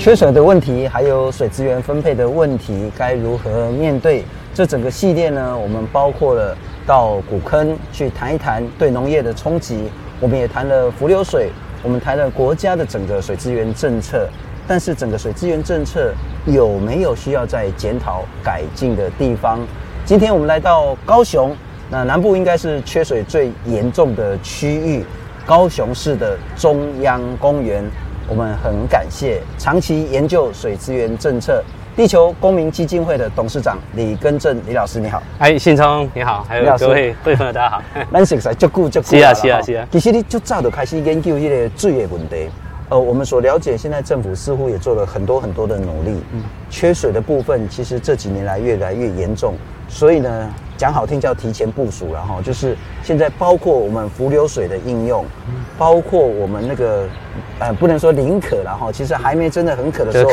缺水的问题，还有水资源分配的问题，该如何面对？这整个系列呢，我们包括了到古坑去谈一谈对农业的冲击，我们也谈了伏流水，我们谈了国家的整个水资源政策。但是整个水资源政策有没有需要再检讨改进的地方？今天我们来到高雄，那南部应该是缺水最严重的区域，高雄市的中央公园。我们很感谢长期研究水资源政策地球公民基金会的董事长李根正李老师，你好。哎，信聪你好，还有各位各位朋友大家好。咱实在，足久足久。是啊是啊是啊。其实你就早就开始研究这个水的问题。呃，我们所了解，现在政府似乎也做了很多很多的努力。嗯，缺水的部分其实这几年来越来越严重，所以呢，讲好听叫提前部署，然后就是现在包括我们浮流水的应用，包括我们那个呃，不能说临渴了哈，其实还没真的很渴的时候，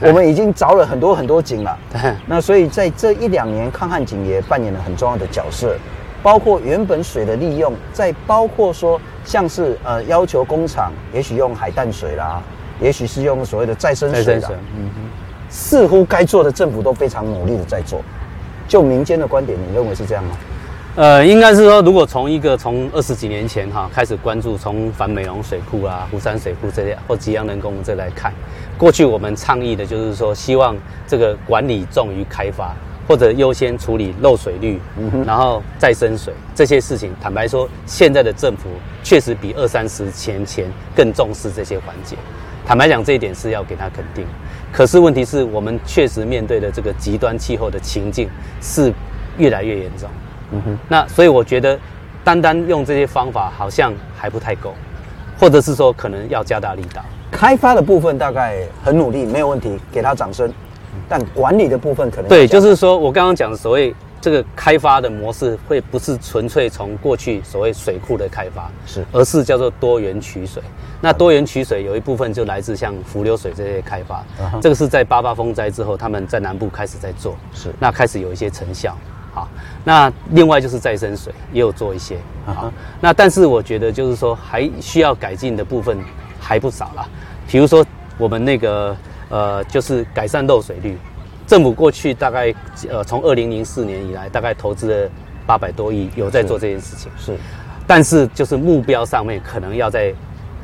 我们已经凿了很多很多井了。那所以在这一两年，抗旱井也扮演了很重要的角色。包括原本水的利用，再包括说像是呃要求工厂也许用海淡水啦，也许是用所谓的再生水啦，似乎该做的政府都非常努力的在做。就民间的观点，你认为是这样吗？呃，应该是说，如果从一个从二十几年前哈开始关注，从反美容水库啊、湖山水库这些或吉阳人工这来看，过去我们倡议的就是说，希望这个管理重于开发。或者优先处理漏水率，嗯然后再生水这些事情。坦白说，现在的政府确实比二三十年前更重视这些环节。坦白讲，这一点是要给他肯定。可是问题是我们确实面对的这个极端气候的情境是越来越严重。嗯哼，那所以我觉得，单单用这些方法好像还不太够，或者是说可能要加大力道。开发的部分大概很努力，没有问题，给他掌声。但管理的部分可能对，就是说我刚刚讲的所谓这个开发的模式，会不是纯粹从过去所谓水库的开发，是，而是叫做多元取水。那多元取水有一部分就来自像浮流水这些开发，这个是在八八风灾之后，他们在南部开始在做，是，那开始有一些成效。好，那另外就是再生水也有做一些，好，那但是我觉得就是说还需要改进的部分还不少啦，比如说我们那个。呃，就是改善漏水率，政府过去大概呃从二零零四年以来，大概投资了八百多亿，有在做这件事情。是，是，但是就是目标上面可能要在。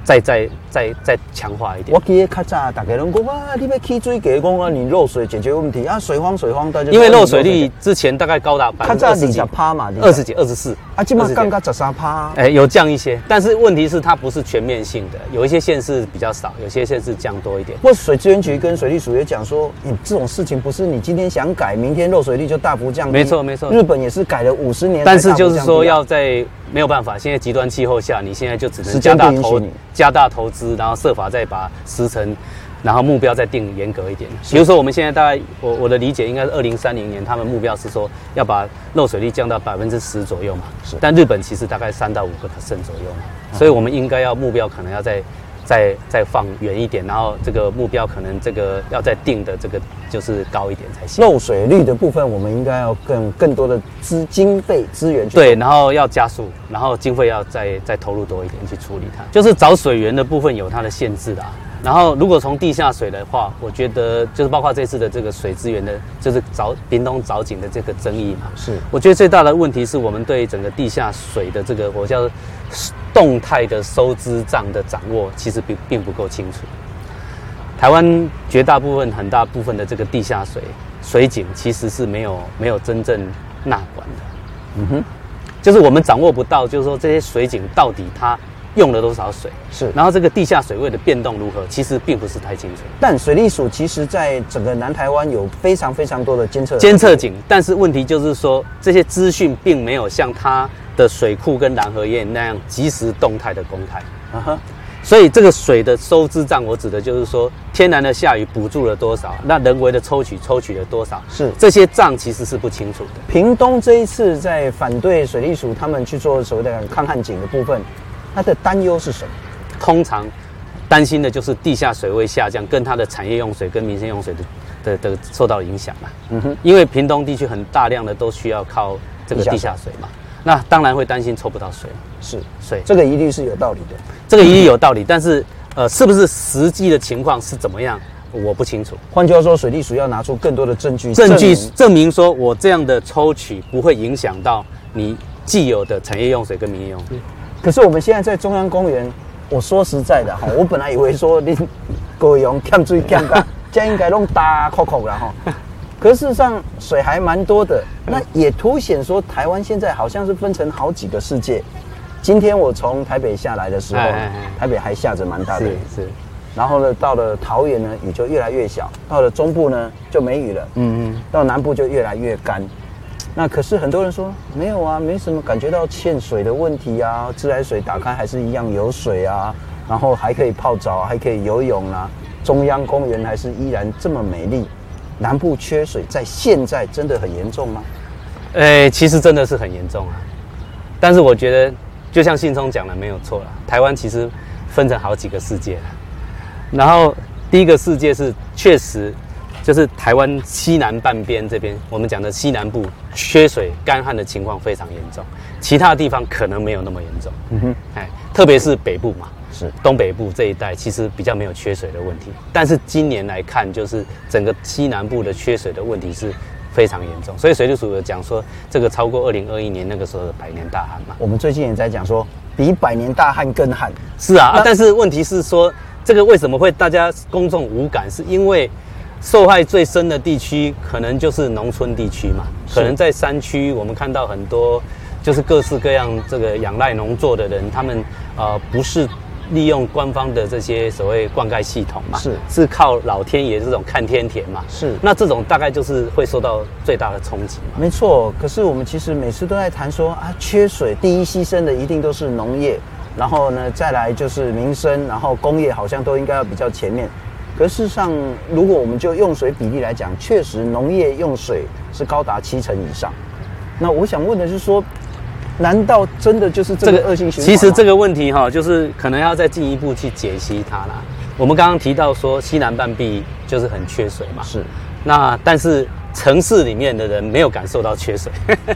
再再再再强化一点。我记得较早大家拢讲啊，你要起水，给讲啊，你漏水解决问题啊，水荒水荒大家。因为漏水率之前大概高达百分之二十几趴嘛，二十几二十四啊，基本上刚刚十三趴。哎，有降一些，但是问题是它不是全面性的，有一些县市比较少，有些县市降多一点。或水资源局跟水利署也讲说，你这种事情不是你今天想改，明天漏水率就大幅降低。没错没错，日本也是改了五十年，但是就是说要在。没有办法，现在极端气候下，你现在就只能加大投加大投资，然后设法再把时程，然后目标再定严格一点。比如说，我们现在大概我我的理解应该是二零三零年，他们目标是说要把漏水率降到百分之十左右嘛。是，但日本其实大概三到五个 percent 左右嘛，所以我们应该要目标可能要再。再再放远一点，然后这个目标可能这个要再定的这个就是高一点才行。漏水率的部分，我们应该要更更多的资经费资源去。对，然后要加速，然后经费要再再投入多一点去处理它。就是找水源的部分有它的限制的。然后，如果从地下水的话，我觉得就是包括这次的这个水资源的，就是凿屏东凿井的这个争议嘛。是，我觉得最大的问题是我们对整个地下水的这个我叫动态的收支账的掌握，其实并并不够清楚。台湾绝大部分、很大部分的这个地下水水井，其实是没有没有真正纳管的。嗯哼，就是我们掌握不到，就是说这些水井到底它。用了多少水是，然后这个地下水位的变动如何，其实并不是太清楚。但水利署其实在整个南台湾有非常非常多的监测监测井，但是问题就是说这些资讯并没有像它的水库跟南河堰那样及时动态的公开。啊哈，所以这个水的收支账，我指的就是说天然的下雨补助了多少，那人为的抽取抽取了多少，是这些账其实是不清楚的。屏东这一次在反对水利署他们去做所谓的抗旱井的部分。它的担忧是什么？通常担心的就是地下水位下降，跟它的产业用水跟民生用水的的的受到影响嘛。嗯哼，因为屏东地区很大量的都需要靠这个地下水嘛，那当然会担心抽不到水。是，所以这个一定是有道理的。这个一定有道理，但是呃，是不是实际的情况是怎么样？我不清楚。换句话说，水利署要拿出更多的证据，证据证明说我这样的抽取不会影响到你既有的产业用水跟民业用水。可是我们现在在中央公园，我说实在的哈，我本来以为说你各位用欠水欠干，这样应该弄大扣扣了哈。可是事实上水还蛮多的，那也凸显说台湾现在好像是分成好几个世界。今天我从台北下来的时候，台北还下着蛮大的雨，是。然后呢，到了桃园呢，雨就越来越小；到了中部呢，就没雨了。嗯嗯。到南部就越来越干。那可是很多人说没有啊，没什么感觉到欠水的问题啊，自来水打开还是一样有水啊，然后还可以泡澡，还可以游泳啊。中央公园还是依然这么美丽。南部缺水，在现在真的很严重吗？诶，其实真的是很严重啊。但是我觉得。就像信聪讲的没有错了，台湾其实分成好几个世界了。然后第一个世界是确实就是台湾西南半边这边，我们讲的西南部缺水干旱的情况非常严重，其他地方可能没有那么严重。嗯哼，哎，特别是北部嘛，是东北部这一带其实比较没有缺水的问题。但是今年来看，就是整个西南部的缺水的问题是。非常严重，所以水利署有讲说，这个超过二零二一年那个时候的百年大旱嘛。我们最近也在讲说，比百年大旱更旱。是啊，啊，但是问题是说，这个为什么会大家公众无感？是因为受害最深的地区可能就是农村地区嘛，可能在山区，我们看到很多就是各式各样这个仰赖农作的人，他们呃不是。利用官方的这些所谓灌溉系统嘛，是是靠老天爷这种看天田嘛，是那这种大概就是会受到最大的冲击嘛。没错，可是我们其实每次都在谈说啊，缺水第一牺牲的一定都是农业，然后呢再来就是民生，然后工业好像都应该要比较前面。可事实上，如果我们就用水比例来讲，确实农业用水是高达七成以上。那我想问的是说。难道真的就是这个恶性循环？其实这个问题哈，就是可能要再进一步去解析它啦。我们刚刚提到说，西南半壁就是很缺水嘛。是。那但是城市里面的人没有感受到缺水，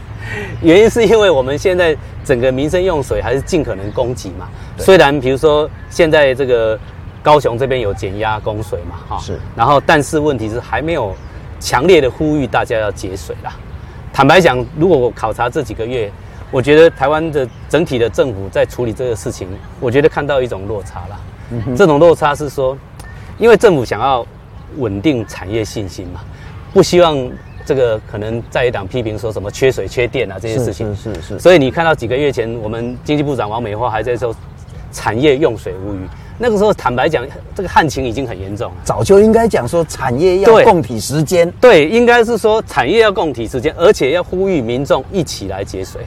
原因是因为我们现在整个民生用水还是尽可能供给嘛。虽然比如说现在这个高雄这边有减压供水嘛，哈。是。然后，但是问题是还没有强烈的呼吁大家要节水啦。坦白讲，如果我考察这几个月。我觉得台湾的整体的政府在处理这个事情，我觉得看到一种落差了。嗯哼。这种落差是说，因为政府想要稳定产业信心嘛，不希望这个可能在野党批评说什么缺水、缺电啊这些事情。是是是。所以你看到几个月前，我们经济部长王美花还在说产业用水无虞，那个时候坦白讲，这个旱情已经很严重了。早就应该讲说产业要共体时间。对，应该是说产业要共体时间，而且要呼吁民众一起来节水。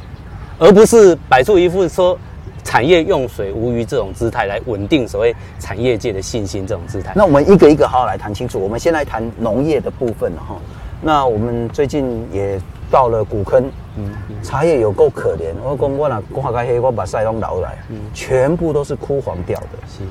而不是摆出一副说产业用水无虞这种姿态来稳定所谓产业界的信心这种姿态。那我们一个一个好好来谈清楚。我们先来谈农业的部分哈。那我们最近也到了古坑，嗯，茶叶有够可怜。我讲我那挂开黑，我把晒龙捞来，嗯，全部都是枯黄掉的。是。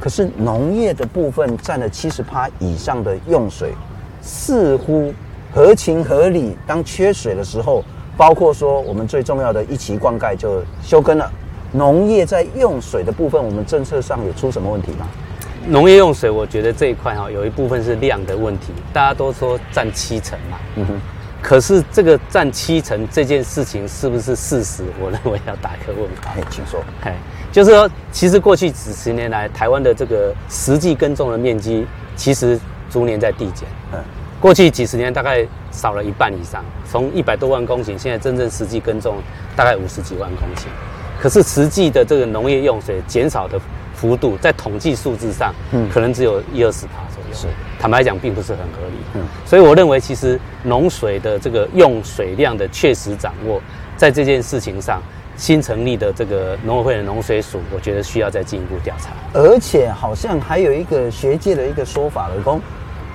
可是农业的部分占了七十趴以上的用水，似乎合情合理。当缺水的时候。包括说，我们最重要的一期灌溉就休耕了。农业在用水的部分，我们政策上有出什么问题吗？农业用水，我觉得这一块哈，有一部分是量的问题。大家都说占七成嘛，嗯哼。可是这个占七成这件事情是不是事实？我认为要打一个问号。哎，请说。哎，就是说，其实过去几十年来，台湾的这个实际耕种的面积，其实逐年在递减。嗯。过去几十年大概少了一半以上，从一百多万公顷，现在真正实际耕种大概五十几万公顷。可是实际的这个农业用水减少的幅度，在统计数字上，嗯，可能只有一二十趴左右。是，坦白讲，并不是很合理。嗯，所以我认为，其实农水的这个用水量的确实掌握，在这件事情上，新成立的这个农委会的农水署，我觉得需要再进一步调查。而且好像还有一个学界的一个说法，老公。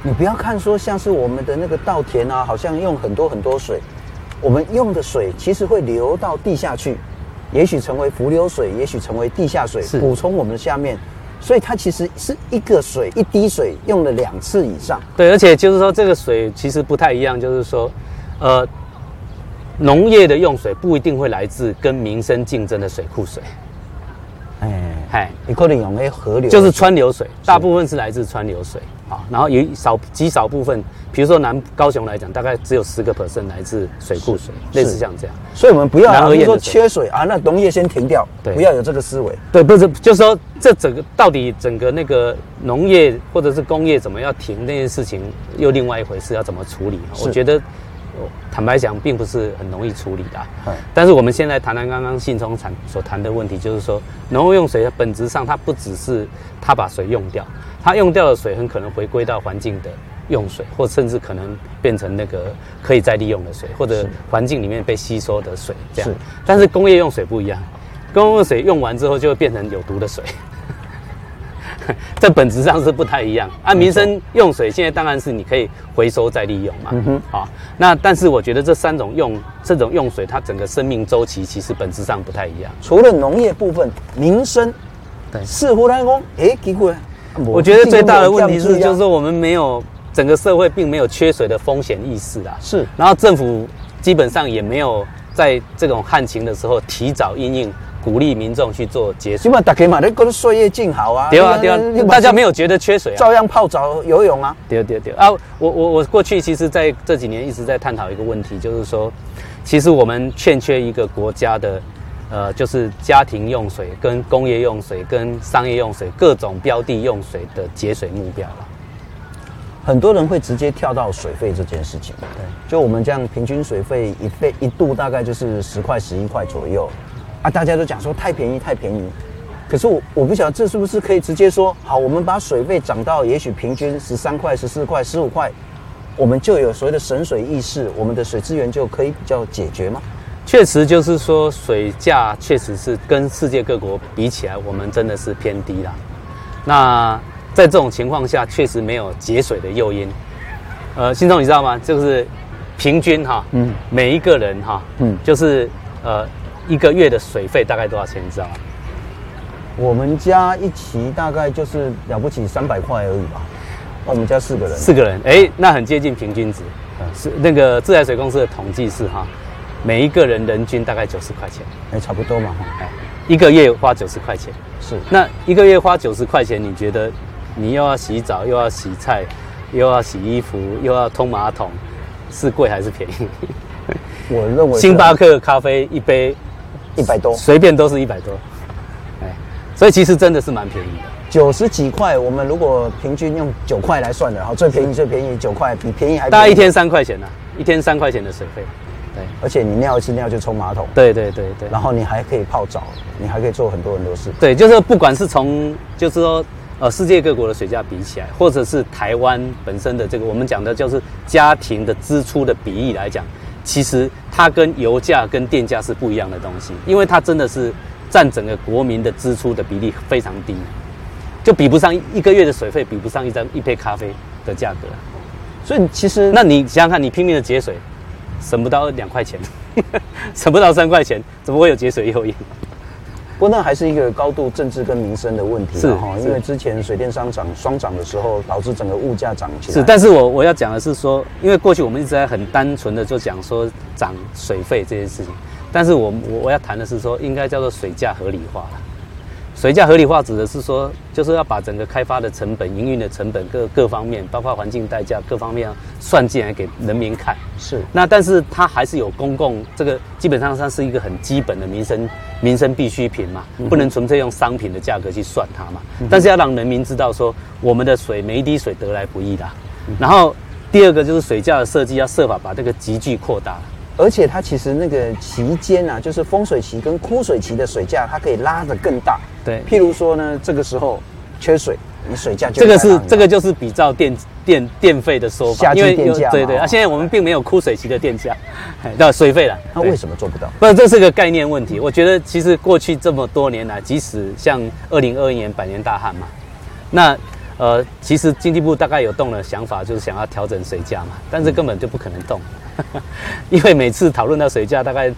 你不要看说像是我们的那个稻田啊，好像用很多很多水，我们用的水其实会流到地下去，也许成为伏流水，也许成为地下水，补充我们的下面，所以它其实是一个水一滴水用了两次以上。对，而且就是说这个水其实不太一样，就是说，呃，农业的用水不一定会来自跟民生竞争的水库水。哎。哎，你可能用那河流，就是川流水，大部分是来自川流水啊。然后有少极少部分，比如说南高雄来讲，大概只有十个 percent 来自水库水，类似像这样。所以我们不要说缺水啊，那农业先停掉，对，不要有这个思维。对，不是，就是说这整个到底整个那个农业或者是工业怎么要停那件事情，又另外一回事，要怎么处理？我觉得。坦白讲，并不是很容易处理的。嗯，但是我们现在谈谈刚刚信聪谈所谈的问题，就是说，农业用水本质上它不只是它把水用掉，它用掉的水很可能回归到环境的用水，或甚至可能变成那个可以再利用的水，或者环境里面被吸收的水这样。是，但是工业用水不一样，工业用水用完之后就会变成有毒的水。这本质上是不太一样。按、啊、民生用水，现在当然是你可以回收再利用嘛。嗯哼。好，那但是我觉得这三种用这种用水，它整个生命周期其实本质上不太一样。除了农业部分，民生，对，似乎来讲，哎，结果，我觉得最大的问题是，就是说我们没有整个社会并没有缺水的风险意识啊。是。然后政府基本上也没有在这种旱情的时候提早应应。鼓励民众去做节水，起码大家嘛，你觉得岁月静好啊？对啊，对啊，大家没有觉得缺水啊，照样泡澡游泳啊。对对对啊！我我我过去其实在这几年一直在探讨一个问题，就是说，其实我们欠缺一个国家的，呃，就是家庭用水、跟工业用水、跟商业用水各种标的用水的节水目标了。很多人会直接跳到水费这件事情，对，就我们这样平均水费一费一度大概就是十块十一块左右。啊，大家都讲说太便宜，太便宜。可是我我不晓得这是不是可以直接说好，我们把水费涨到也许平均十三块、十四块、十五块，我们就有所谓的省水意识，我们的水资源就可以比较解决吗？确实就是说，水价确实是跟世界各国比起来，我们真的是偏低了。那在这种情况下，确实没有节水的诱因。呃，新聪你知道吗？就是平均哈，嗯，每一个人哈，嗯，就是呃。一个月的水费大概多少钱？你知道吗？我们家一期大概就是了不起三百块而已吧。我们家四个人，四个人，哎，那很接近平均值。是那个自来水公司的统计是哈，每一个人人均大概九十块钱，哎，差不多嘛。哎，一个月花九十块钱，是。那一个月花九十块钱，你觉得你又要洗澡，又要洗菜，又要洗衣服，又要通马桶，是贵还是便宜？我认为星巴克咖啡一杯。一百多，随便都是一百多，哎，所以其实真的是蛮便宜的，九十几块。我们如果平均用九块来算的，好，最便宜最便宜九块，比便宜还。大概一天三块钱呢，一天三块钱的水费，对，而且你尿一次尿就冲马桶，对对对对，然后你还可以泡澡，你还可以做很多很多事。对，就是不管是从就是说呃世界各国的水价比起来，或者是台湾本身的这个我们讲的就是家庭的支出的比例来讲。其实它跟油价跟电价是不一样的东西，因为它真的是占整个国民的支出的比例非常低，就比不上一个月的水费，比不上一张一杯咖啡的价格。所以其实，那你想想看，你拼命的节水，省不到两块钱，省不到三块钱，怎么会有节水诱因？不过那还是一个高度政治跟民生的问题，是哈，因为之前水电商涨双涨的时候，导致整个物价涨起来。是，但是我我要讲的是说，因为过去我们一直在很单纯的就讲说涨水费这件事情，但是我我我要谈的是说，应该叫做水价合理化了。水价合理化指的是说，就是要把整个开发的成本、营运的成本各各方面，包括环境代价各方面算进来给人民看。是。那但是它还是有公共这个，基本上它是一个很基本的民生民生必需品嘛，不能纯粹用商品的价格去算它嘛。但是要让人民知道说，我们的水每一滴水得来不易的。然后第二个就是水价的设计要设法把这个集聚扩大。而且它其实那个期间啊，就是丰水期跟枯水期的水价，它可以拉得更大。对，譬如说呢，这个时候缺水，你水价就这个是这个就是比照电电电费的说法，因为电价。对对啊，现在我们并没有枯水期的电价，那水费了。那为什么做不到？不是，这是个概念问题。我觉得其实过去这么多年来，即使像二零二一年百年大旱嘛，那呃，其实经济部大概有动了想法，就是想要调整水价嘛，但是根本就不可能动。因为每次讨论到水价，大概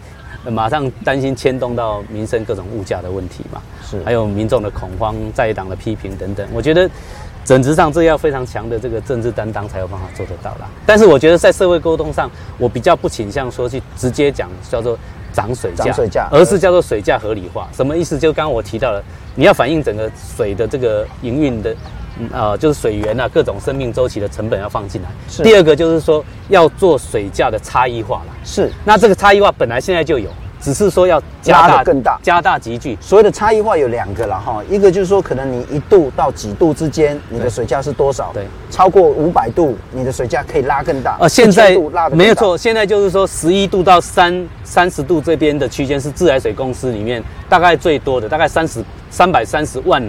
马上担心牵动到民生各种物价的问题嘛，是还有民众的恐慌、在野党的批评等等。我觉得，本质上这要非常强的这个政治担当才有办法做得到啦。但是我觉得在社会沟通上，我比较不倾向说去直接讲叫做涨水价，涨水价，而是叫做水价合理化。什么意思？就刚刚我提到了，你要反映整个水的这个营运的，呃，就是水源啊，各种生命周期的成本要放进来。是。第二个就是说要做水价的差异化了。是。那这个差异化本来现在就有。只是说要加大更大，加大集聚。所谓的差异化有两个了哈，一个就是说，可能你一度到几度之间，你的水价是多少？对，超过五百度，你的水价可以拉更大。呃，现在没有错，现在就是说十一度到三三十度这边的区间是自来水公司里面大概最多的，大概三十三百三十万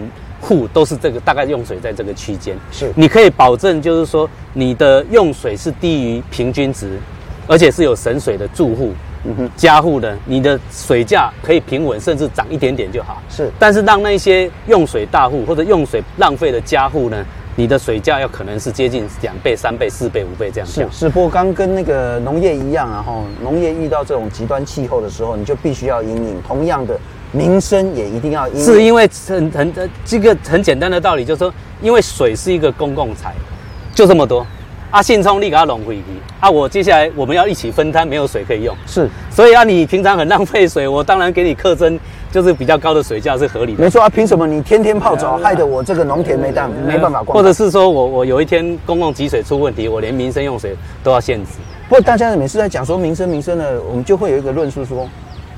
户都是这个大概用水在这个区间。是，你可以保证就是说你的用水是低于平均值，而且是有省水的住户。嗯哼，家户的你的水价可以平稳，甚至涨一点点就好。是，但是让那些用水大户或者用水浪费的家户呢，你的水价要可能是接近两倍、三倍、四倍、五倍这样。是，是，不过刚跟那个农业一样啊，哈，农业遇到这种极端气候的时候，你就必须要引领。同样的，民生也一定要因应。是因为很很这个很简单的道理，就是说，因为水是一个公共财，就这么多。啊，信冲力给它弄回去啊！我接下来我们要一起分摊，没有水可以用。是，所以啊，你平常很浪费水，我当然给你课征，就是比较高的水价是合理的。没错啊，凭什么你天天泡澡，害得我这个农田没办没办法？或者是说我我有一天公共给水出问题，我连民生用水都要限制。不过大家每次在讲说民生民生的，我们就会有一个论述说，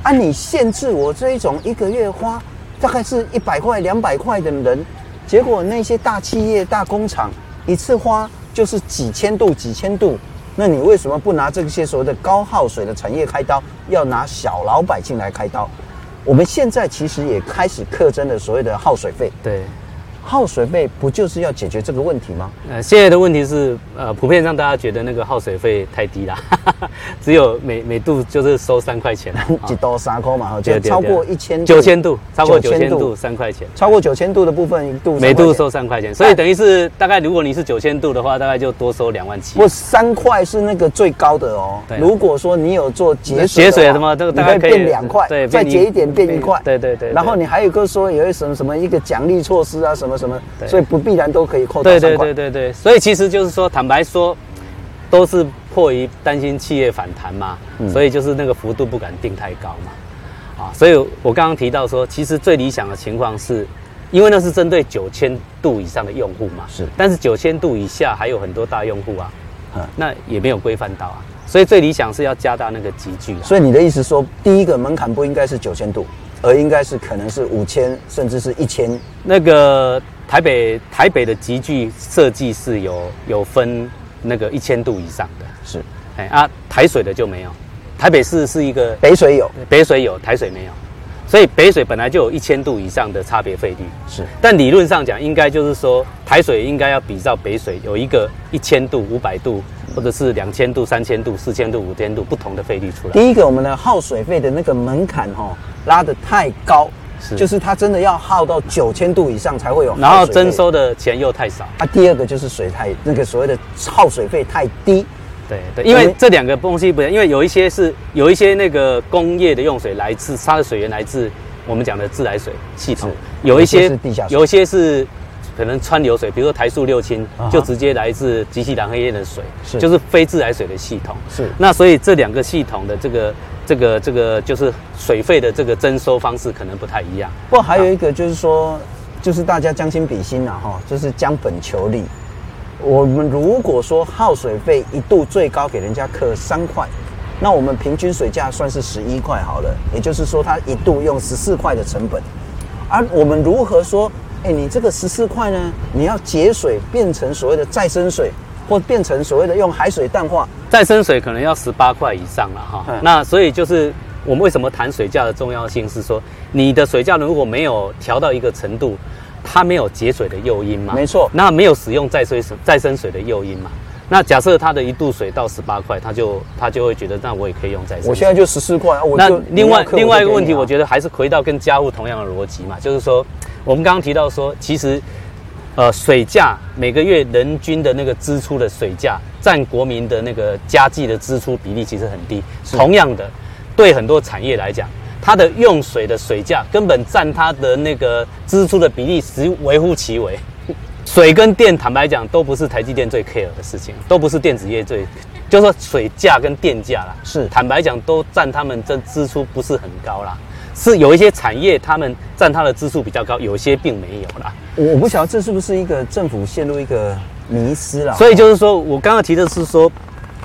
啊，你限制我这一种一个月花大概是一百块两百块的人，结果那些大企业大工厂一次花。就是几千度、几千度，那你为什么不拿这些所谓的高耗水的产业开刀，要拿小老百姓来开刀？我们现在其实也开始课征的所谓的耗水费。对。耗水费不就是要解决这个问题吗？呃，现在的问题是，呃，普遍让大家觉得那个耗水费太低了，只有每每度就是收三块钱，几多三块嘛，就超过一千九千度，超过九千度三块钱，超过九千度的部分一度每度收三块钱，所以等于是大概如果你是九千度的话，大概就多收两万七。不，三块是那个最高的哦。对，如果说你有做节水，节水什么这个大概可以变两块，对，再节一点变一块，对对对。然后你还有个说有一什么什么一个奖励措施啊什么。什么？所以不必然都可以扣到三块。对对对对对，所以其实就是说，坦白说，都是迫于担心企业反弹嘛，嗯、所以就是那个幅度不敢定太高嘛。啊，所以我刚刚提到说，其实最理想的情况是，因为那是针对九千度以上的用户嘛，是。但是九千度以下还有很多大用户啊，嗯，那也没有规范到啊，所以最理想是要加大那个集聚。所以你的意思说，第一个门槛不应该是九千度？而应该是可能是五千，甚至是一千。那个台北台北的集聚设计是有有分那个一千度以上的，是，哎啊，台水的就没有。台北市是一个北水有，北水有，台水没有。所以北水本来就有一千度以上的差别费率，是。但理论上讲，应该就是说台水应该要比照北水有一个一千度、五百度，或者是两千度、三千度、四千度、五千度不同的费率出来。第一个，我们的耗水费的那个门槛哈。拉得太高，是，就是它真的要耗到九千度以上才会有，然后征收的钱又太少。啊，第二个就是水太那个所谓的耗水费太低，对对，因为这两个东西不一样，因为有一些是有一些那个工业的用水来自它的水源来自我们讲的自来水系统，有一些是地下水，有一些是可能川流水，比如说台塑六轻就直接来自基西兰黑烟的水，是。就是非自来水的系统，是。那所以这两个系统的这个。这个这个就是水费的这个征收方式可能不太一样。不过还有一个就是说，就是大家将心比心呐，哈，就是将本求利。我们如果说耗水费一度最高给人家课三块，那我们平均水价算是十一块好了，也就是说他一度用十四块的成本。而我们如何说，哎，你这个十四块呢，你要节水变成所谓的再生水？或变成所谓的用海水淡化，再生水可能要十八块以上了哈。嗯、那所以就是我们为什么谈水价的重要性，是说你的水价如果没有调到一个程度，它没有节水的诱因嘛？没错。那没有使用再生水再生水的诱因嘛？那假设它的一度水到十八块，他就他就会觉得，那我也可以用再生水。我现在就十四块。我那另外另外一个问题，我觉得还是回到跟家务同样的逻辑嘛，就是说我们刚刚提到说，其实。呃，水价每个月人均的那个支出的水价占国民的那个家计的支出比例其实很低。同样的，对很多产业来讲，它的用水的水价根本占它的那个支出的比例是微乎其微。水跟电，坦白讲，都不是台积电最 care 的事情，都不是电子业最 就是说水价跟电价啦，是坦白讲都占他们这支出不是很高啦，是有一些产业他们占它的支数比较高，有些并没有啦。我不晓得这是不是一个政府陷入一个迷失了。所以就是说我刚刚提的是说，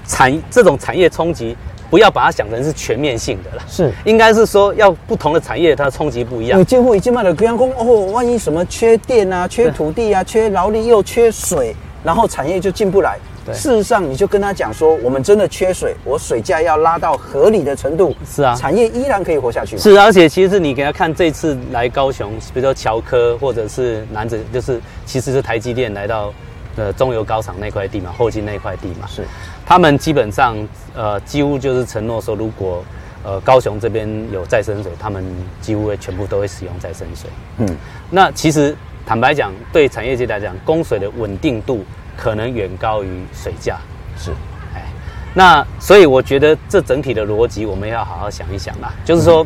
产这种产业冲击。不要把它想成是全面性的了，是应该是说要不同的产业它的冲击不一样。有几乎已经卖了，比方说哦，万一什么缺电啊、缺土地啊、缺劳力又缺水，然后产业就进不来。对，事实上你就跟他讲说，我们真的缺水，我水价要拉到合理的程度。是啊，产业依然可以活下去。是，而且其实你给他看这次来高雄，比如说乔科或者是南子，就是其实是台积电来到呃中油高厂那块地嘛，后金那块地嘛，是。他们基本上，呃，几乎就是承诺说，如果，呃，高雄这边有再生水，他们几乎会全部都会使用再生水。嗯，那其实坦白讲，对产业界来讲，供水的稳定度可能远高于水价。是，哎，那所以我觉得这整体的逻辑，我们要好好想一想啦。就是说，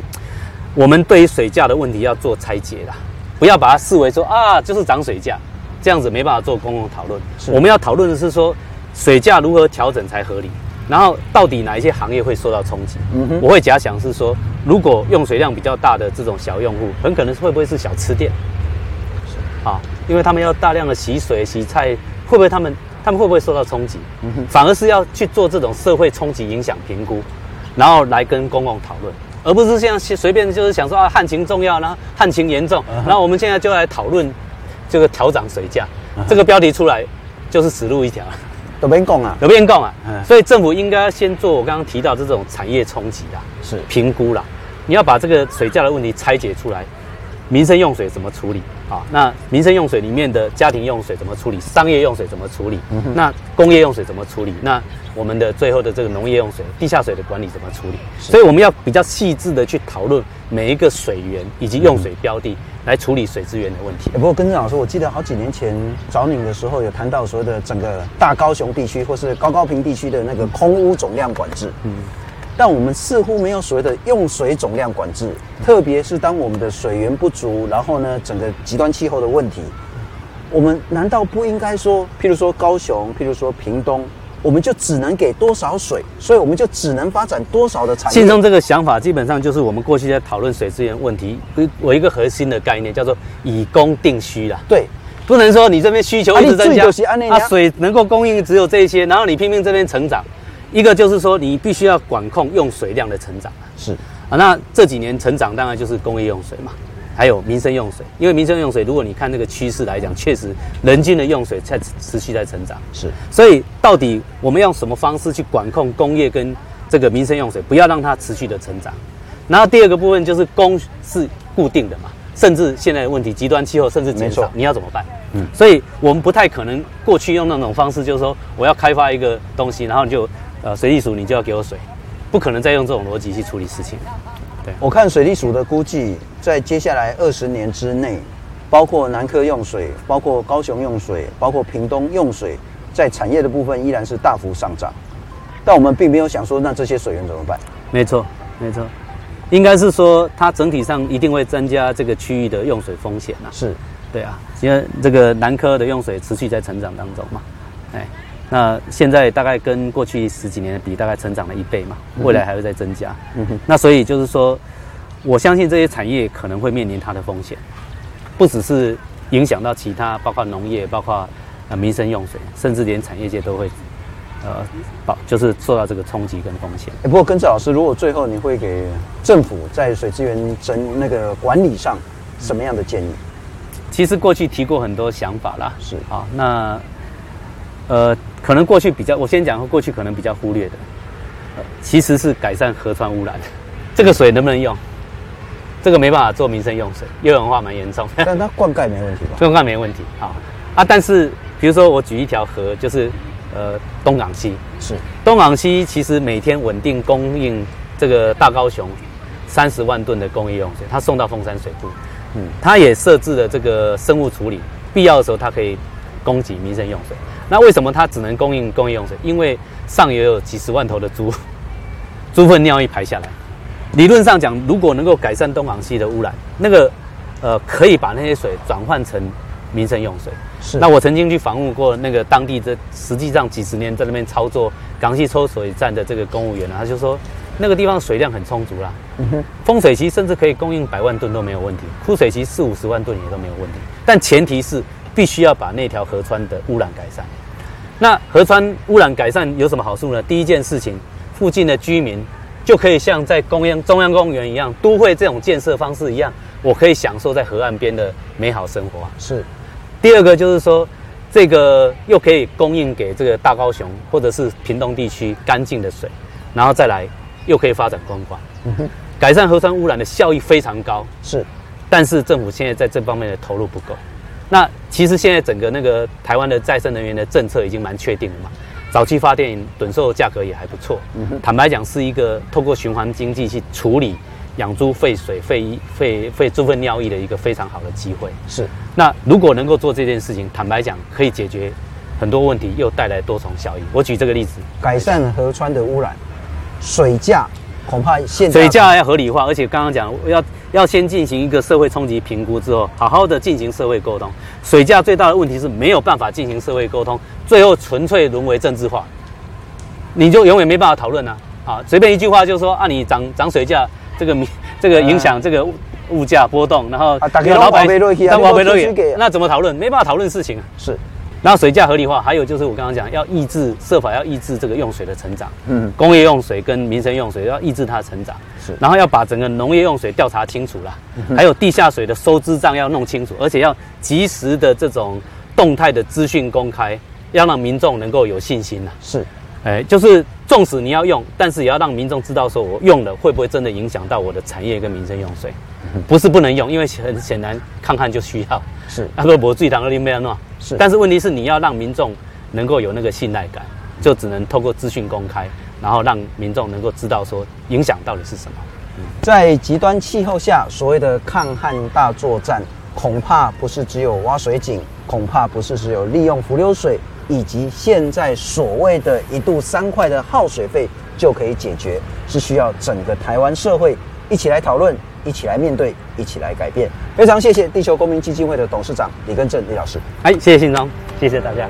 我们对于水价的问题要做拆解啦，不要把它视为说啊，就是涨水价，这样子没办法做公共讨论。我们要讨论的是说。水价如何调整才合理？然后到底哪一些行业会受到冲击？嗯哼，我会假想是说，如果用水量比较大的这种小用户，很可能会不会是小吃店？是啊，因为他们要大量的洗水、洗菜，会不会他们他们会不会受到冲击？反而是要去做这种社会冲击影响评估，然后来跟公共讨论，而不是这样随便就是想说啊，旱情重要，然后旱情严重，然后我们现在就来讨论这个调涨水价，这个标题出来就是死路一条。有变供啊，有变供啊，嗯，所以政府应该先做我刚刚提到这种产业冲击啦，是。评估啦，你要把这个水价的问题拆解出来，民生用水怎么处理啊？那民生用水里面的家庭用水怎么处理？商业用水怎么处理？嗯、那工业用水怎么处理？那我们的最后的这个农业用水、地下水的管理怎么处理？所以我们要比较细致的去讨论每一个水源以及用水标的。嗯来处理水资源的问题。不过，跟郑老师，我记得好几年前找你的时候，有谈到所谓的整个大高雄地区或是高高屏地区的那个空污总量管制。嗯，但我们似乎没有所谓的用水总量管制，特别是当我们的水源不足，然后呢，整个极端气候的问题，我们难道不应该说，譬如说高雄，譬如说屏东？我们就只能给多少水，所以我们就只能发展多少的产业。信中这个想法基本上就是我们过去在讨论水资源问题，我一个核心的概念叫做以供定需啦。对，不能说你这边需求一直增加，啊，水能够供应只有这些，然后你拼命这边成长。一个就是说你必须要管控用水量的成长。是啊，那这几年成长当然就是工业用水嘛。还有民生用水，因为民生用水，如果你看那个趋势来讲，确实人均的用水在持续在成长。是，所以到底我们用什么方式去管控工业跟这个民生用水，不要让它持续的成长？然后第二个部分就是供是固定的嘛，甚至现在的问题极端气候甚至减少，你要怎么办？嗯，所以我们不太可能过去用那种方式，就是说我要开发一个东西，然后你就呃水利署你就要给我水，不可能再用这种逻辑去处理事情。对，我看水利署的估计，在接下来二十年之内，包括南科用水，包括高雄用水，包括屏东用水，在产业的部分依然是大幅上涨。但我们并没有想说，那这些水源怎么办？没错，没错，应该是说它整体上一定会增加这个区域的用水风险呐。是，对啊，因为这个南科的用水持续在成长当中嘛，哎。那现在大概跟过去十几年的比，大概成长了一倍嘛，未来还会再增加。嗯哼。那所以就是说，我相信这些产业可能会面临它的风险，不只是影响到其他，包括农业，包括呃民生用水，甚至连产业界都会呃，保就是受到这个冲击跟风险。不过，跟着老师，如果最后你会给政府在水资源整那个管理上什么样的建议？其实过去提过很多想法啦。是啊，那呃。可能过去比较，我先讲过去可能比较忽略的，呃，其实是改善河川污染。这个水能不能用？这个没办法做民生用水，优氧化蛮严重。但它灌溉没问题吧？灌溉没问题，好啊。但是比如说我举一条河，就是呃东港溪。是。东港溪其实每天稳定供应这个大高雄三十万吨的工业用水，它送到凤山水库。嗯。它也设置了这个生物处理，必要的时候它可以供给民生用水。那为什么它只能供应工业用水？因为上游有几十万头的猪，猪粪尿液排下来。理论上讲，如果能够改善东港溪的污染，那个呃可以把那些水转换成民生用水。是。那我曾经去访问过那个当地这，实际上几十年在那边操作港溪抽水站的这个公务员呢，他就说那个地方水量很充足啦，嗯哼，丰水期甚至可以供应百万吨都没有问题，枯水期四五十万吨也都没有问题。但前提是必须要把那条河川的污染改善。那河川污染改善有什么好处呢？第一件事情，附近的居民就可以像在公央中央公园一样，都会这种建设方式一样，我可以享受在河岸边的美好生活。是。第二个就是说，这个又可以供应给这个大高雄或者是屏东地区干净的水，然后再来又可以发展观光，改善河川污染的效益非常高。是。但是政府现在在这方面的投入不够。那其实现在整个那个台湾的再生能源的政策已经蛮确定了嘛，早期发电趸售价格也还不错。坦白讲，是一个透过循环经济去处理养猪废水、废衣、废废猪粪尿液的一个非常好的机会。是。那如果能够做这件事情，坦白讲可以解决很多问题，又带来多重效益。我举这个例子，改善河川的污染，水价。恐怕现水价要合理化，而且刚刚讲要要先进行一个社会冲击评估之后，好好的进行社会沟通。水价最大的问题是没有办法进行社会沟通，最后纯粹沦为政治化，你就永远没办法讨论了！啊，随便一句话就说啊，你涨涨水价，这个这个影响这个物价波动，然后老板当老板那怎么讨论？没办法讨论事情啊！是。然后水价合理化，还有就是我刚刚讲，要抑制设法要抑制这个用水的成长。嗯，工业用水跟民生用水要抑制它的成长。是，然后要把整个农业用水调查清楚啦，还有地下水的收支账要弄清楚，而且要及时的这种动态的资讯公开，要让民众能够有信心呐。是，哎，就是纵使你要用，但是也要让民众知道说我用了会不会真的影响到我的产业跟民生用水。不是不能用，因为很显然抗旱就需要。是，他说我自己当二零没有弄。是，但是问题是你要让民众能够有那个信赖感，就只能透过资讯公开，然后让民众能够知道说影响到底是什么。嗯，在极端气候下，所谓的抗旱大作战，恐怕不是只有挖水井，恐怕不是只有利用浮流水，以及现在所谓的一度三块的耗水费就可以解决，是需要整个台湾社会一起来讨论。一起来面对，一起来改变。非常谢谢地球公民基金会的董事长李根正李老师。哎，谢谢信中，谢谢大家。